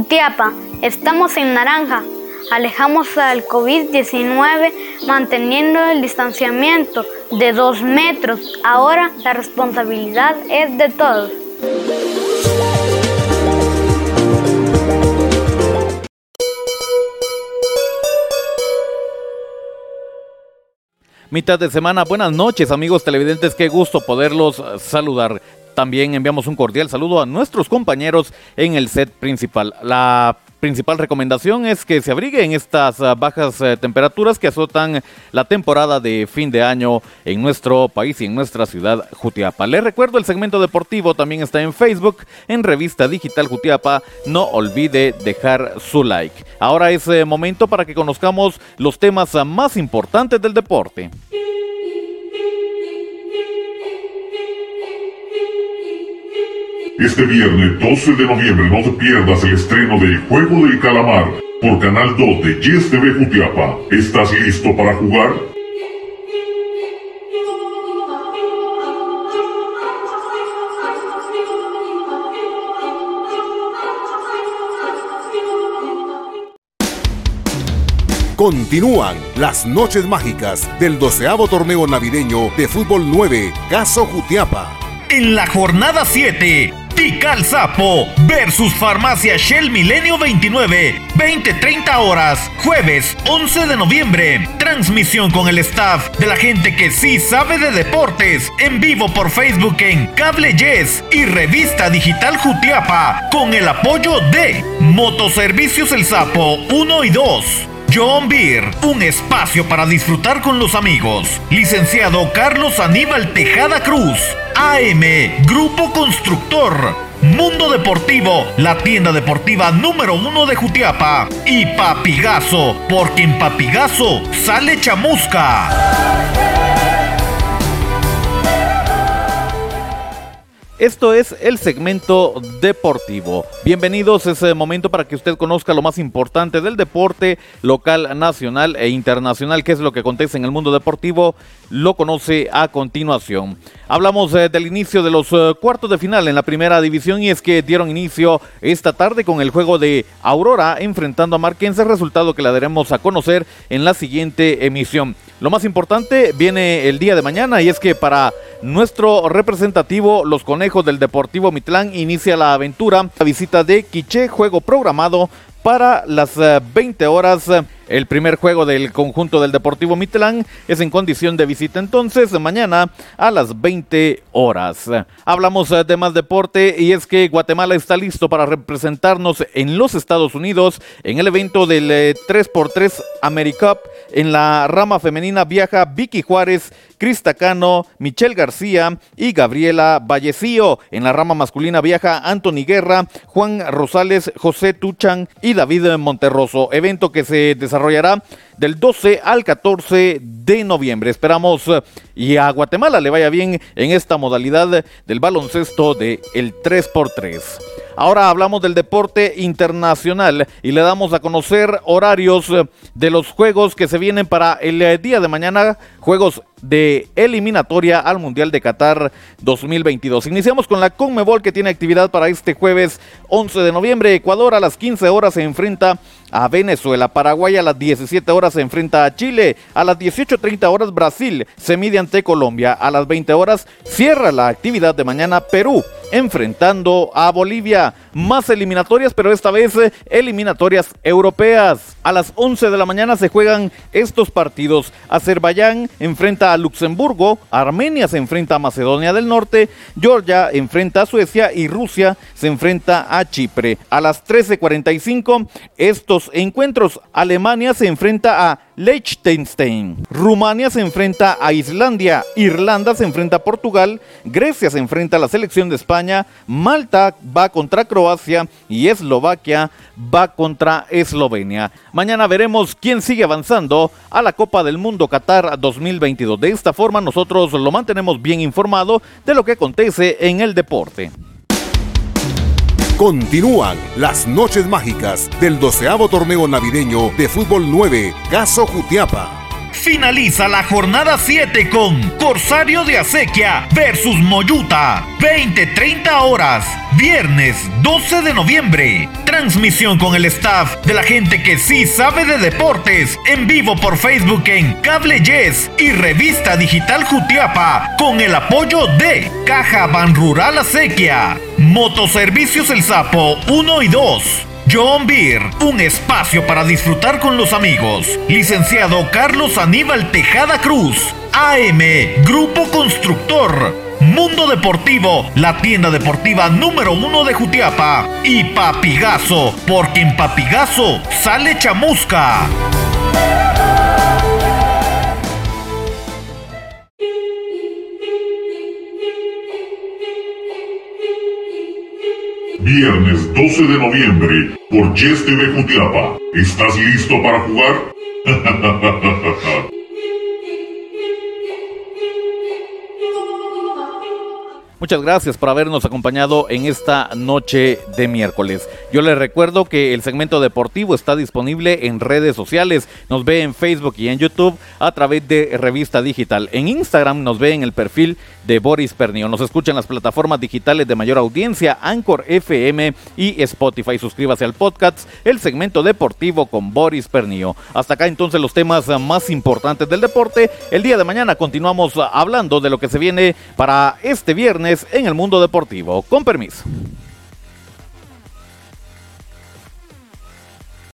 Jutiapa, estamos en naranja. Alejamos al COVID-19 manteniendo el distanciamiento de dos metros. Ahora la responsabilidad es de todos. Mitad de semana, buenas noches amigos televidentes, qué gusto poderlos saludar. También enviamos un cordial saludo a nuestros compañeros en el set principal. La principal recomendación es que se abrigue en estas ah, bajas eh, temperaturas que azotan la temporada de fin de año en nuestro país y en nuestra ciudad Jutiapa. Les recuerdo el segmento deportivo también está en Facebook, en Revista Digital Jutiapa. No olvide dejar su like. Ahora es eh, momento para que conozcamos los temas ah, más importantes del deporte. Este viernes 12 de noviembre no te pierdas el estreno de Juego del Calamar por Canal 2 de Yes TV Jutiapa. ¿Estás listo para jugar? Continúan las noches mágicas del doceavo torneo navideño de fútbol 9, Caso Jutiapa. En la jornada 7, Tical Sapo versus Farmacia Shell Milenio 29, 20-30 horas, jueves 11 de noviembre. Transmisión con el staff de la gente que sí sabe de deportes, en vivo por Facebook en Cable Yes y Revista Digital Jutiapa, con el apoyo de Motoservicios El Sapo 1 y 2. John Beer, un espacio para disfrutar con los amigos. Licenciado Carlos Aníbal Tejada Cruz. AM, Grupo Constructor. Mundo Deportivo, la tienda deportiva número uno de Jutiapa. Y Papigazo, porque en Papigazo sale chamusca. Esto es el segmento deportivo. Bienvenidos a ese momento para que usted conozca lo más importante del deporte local, nacional e internacional, que es lo que acontece en el mundo deportivo, lo conoce a continuación. Hablamos eh, del inicio de los eh, cuartos de final en la primera división y es que dieron inicio esta tarde con el juego de Aurora enfrentando a Marquense, resultado que la daremos a conocer en la siguiente emisión. Lo más importante viene el día de mañana y es que para nuestro representativo, los conejos del Deportivo Mitlán, inicia la aventura, la visita de Quiché, juego programado para las 20 eh, horas. El primer juego del conjunto del Deportivo Mitlán es en condición de visita entonces mañana a las 20 horas. Hablamos eh, de más deporte y es que Guatemala está listo para representarnos en los Estados Unidos en el evento del 3x3 eh, AmeriCup. En la rama femenina viaja Vicky Juárez, Crista Cano, Michelle García y Gabriela Vallecillo. En la rama masculina viaja Anthony Guerra, Juan Rosales, José Tuchan y David Monterroso. Evento que se desarrollará del 12 al 14 de noviembre. Esperamos eh, y a Guatemala le vaya bien en esta modalidad del baloncesto de el 3x3. Ahora hablamos del deporte internacional y le damos a conocer horarios eh, de los juegos que se vienen para el eh, día de mañana, juegos de eliminatoria al Mundial de Qatar 2022. Iniciamos con la Conmebol que tiene actividad para este jueves 11 de noviembre. Ecuador a las 15 horas se enfrenta a Venezuela. Paraguay a las 17 horas se enfrenta a Chile. A las 18.30 horas Brasil se mide ante Colombia. A las 20 horas cierra la actividad de mañana Perú enfrentando a Bolivia. Más eliminatorias, pero esta vez eh, eliminatorias europeas. A las 11 de la mañana se juegan estos partidos. Azerbaiyán enfrenta Luxemburgo, Armenia se enfrenta a Macedonia del Norte, Georgia enfrenta a Suecia y Rusia se enfrenta a Chipre. A las 13.45 estos encuentros, Alemania se enfrenta a Liechtenstein. Rumania se enfrenta a Islandia, Irlanda se enfrenta a Portugal, Grecia se enfrenta a la selección de España, Malta va contra Croacia y Eslovaquia va contra Eslovenia. Mañana veremos quién sigue avanzando a la Copa del Mundo Qatar 2022. De esta forma nosotros lo mantenemos bien informado de lo que acontece en el deporte. Continúan las noches mágicas del doceavo torneo navideño de fútbol 9, Caso Jutiapa. Finaliza la jornada 7 con Corsario de Acequia versus Moyuta. 20-30 horas. Viernes 12 de noviembre. Transmisión con el staff de la gente que sí sabe de deportes. En vivo por Facebook en Cable Yes y Revista Digital Jutiapa. Con el apoyo de Caja Ban Rural Acequia. Motoservicios El Sapo 1 y 2. John Beer, un espacio para disfrutar con los amigos. Licenciado Carlos Aníbal Tejada Cruz. AM, Grupo Constructor. Mundo Deportivo, la tienda deportiva número uno de Jutiapa. Y Papigazo, porque en Papigazo sale chamusca. Viernes 12 de noviembre por Yes TV Jutiapa. ¿Estás listo para jugar? Muchas gracias por habernos acompañado en esta noche de miércoles. Yo les recuerdo que el segmento deportivo está disponible en redes sociales. Nos ve en Facebook y en YouTube a través de Revista Digital. En Instagram nos ve en el perfil de Boris Pernio. Nos escucha en las plataformas digitales de mayor audiencia, Anchor FM y Spotify. Suscríbase al podcast, el segmento deportivo con Boris Pernio. Hasta acá entonces los temas más importantes del deporte. El día de mañana continuamos hablando de lo que se viene para este viernes en el mundo deportivo. Con permiso.